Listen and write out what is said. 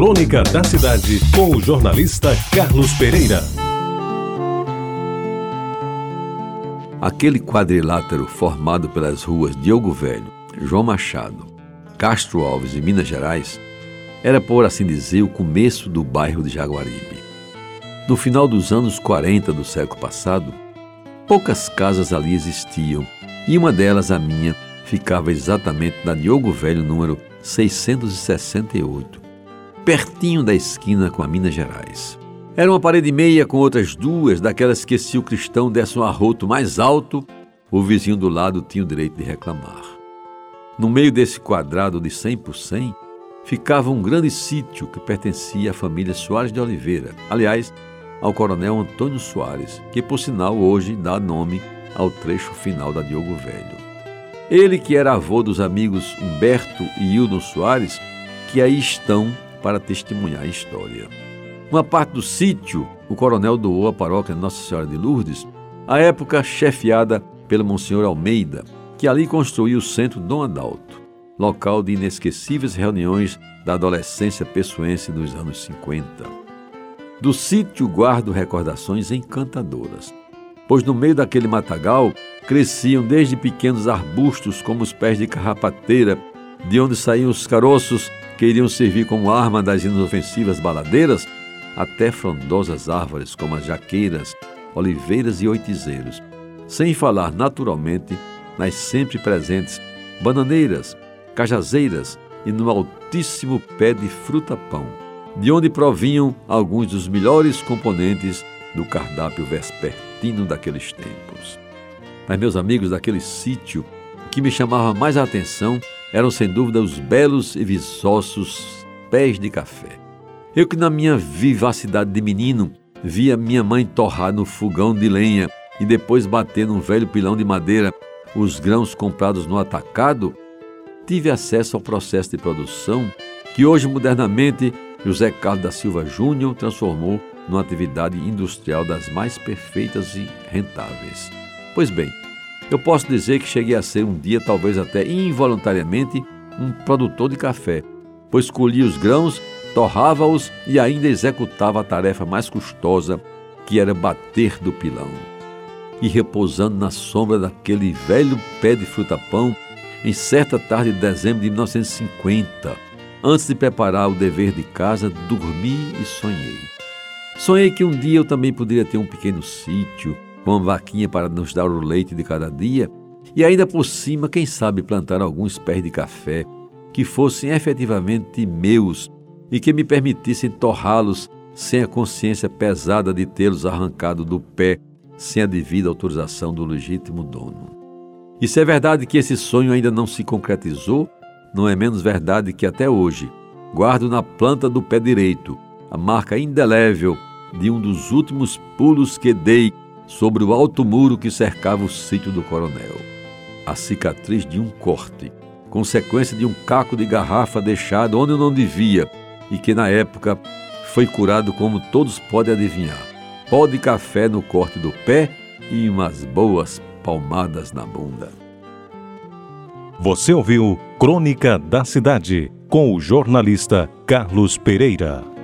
Crônica da Cidade, com o jornalista Carlos Pereira. Aquele quadrilátero formado pelas ruas Diogo Velho, João Machado, Castro Alves e Minas Gerais era, por assim dizer, o começo do bairro de Jaguaribe. No final dos anos 40 do século passado, poucas casas ali existiam e uma delas, a minha, ficava exatamente na Diogo Velho número 668, pertinho da esquina com a Minas Gerais. Era uma parede meia com outras duas, daquelas que se o cristão desse um arroto mais alto, o vizinho do lado tinha o direito de reclamar. No meio desse quadrado de 100 por 100, ficava um grande sítio que pertencia à família Soares de Oliveira, aliás, ao coronel Antônio Soares, que por sinal hoje dá nome ao trecho final da Diogo Velho. Ele que era avô dos amigos Humberto e Hildon Soares, que aí estão para testemunhar a história. Uma parte do sítio, o coronel doou à paróquia Nossa Senhora de Lourdes, à época chefiada pelo Monsenhor Almeida, que ali construiu o Centro Dom Adalto, local de inesquecíveis reuniões da adolescência pessoense dos anos 50. Do sítio guardo recordações encantadoras, pois no meio daquele matagal cresciam desde pequenos arbustos como os pés de carrapateira, de onde saíam os caroços que iriam servir como arma das inofensivas baladeiras, até frondosas árvores como as jaqueiras, oliveiras e oitizeiros, sem falar naturalmente nas sempre presentes bananeiras, cajazeiras e no altíssimo pé de fruta-pão, de onde provinham alguns dos melhores componentes do cardápio vespertino daqueles tempos. Mas, meus amigos, daquele sítio, o que me chamava mais a atenção eram, sem dúvida, os belos e viçosos pés de café. Eu que, na minha vivacidade de menino, via minha mãe torrar no fogão de lenha e depois bater num velho pilão de madeira os grãos comprados no atacado, tive acesso ao processo de produção que hoje, modernamente, José Carlos da Silva Júnior transformou numa atividade industrial das mais perfeitas e rentáveis. Pois bem, eu posso dizer que cheguei a ser um dia, talvez até involuntariamente, um produtor de café, pois colhia os grãos, torrava-os e ainda executava a tarefa mais custosa, que era bater do pilão. E repousando na sombra daquele velho pé de fruta-pão, em certa tarde de dezembro de 1950, antes de preparar o dever de casa, dormi e sonhei. Sonhei que um dia eu também poderia ter um pequeno sítio, com uma vaquinha para nos dar o leite de cada dia, e ainda por cima, quem sabe, plantar alguns pés de café que fossem efetivamente meus e que me permitissem torrá-los sem a consciência pesada de tê-los arrancado do pé sem a devida autorização do legítimo dono. E se é verdade que esse sonho ainda não se concretizou, não é menos verdade que até hoje guardo na planta do pé direito a marca indelével de um dos últimos pulos que dei sobre o alto muro que cercava o sítio do coronel. A cicatriz de um corte, consequência de um caco de garrafa deixado onde não devia e que na época foi curado como todos podem adivinhar. Pó de café no corte do pé e umas boas palmadas na bunda. Você ouviu Crônica da Cidade com o jornalista Carlos Pereira.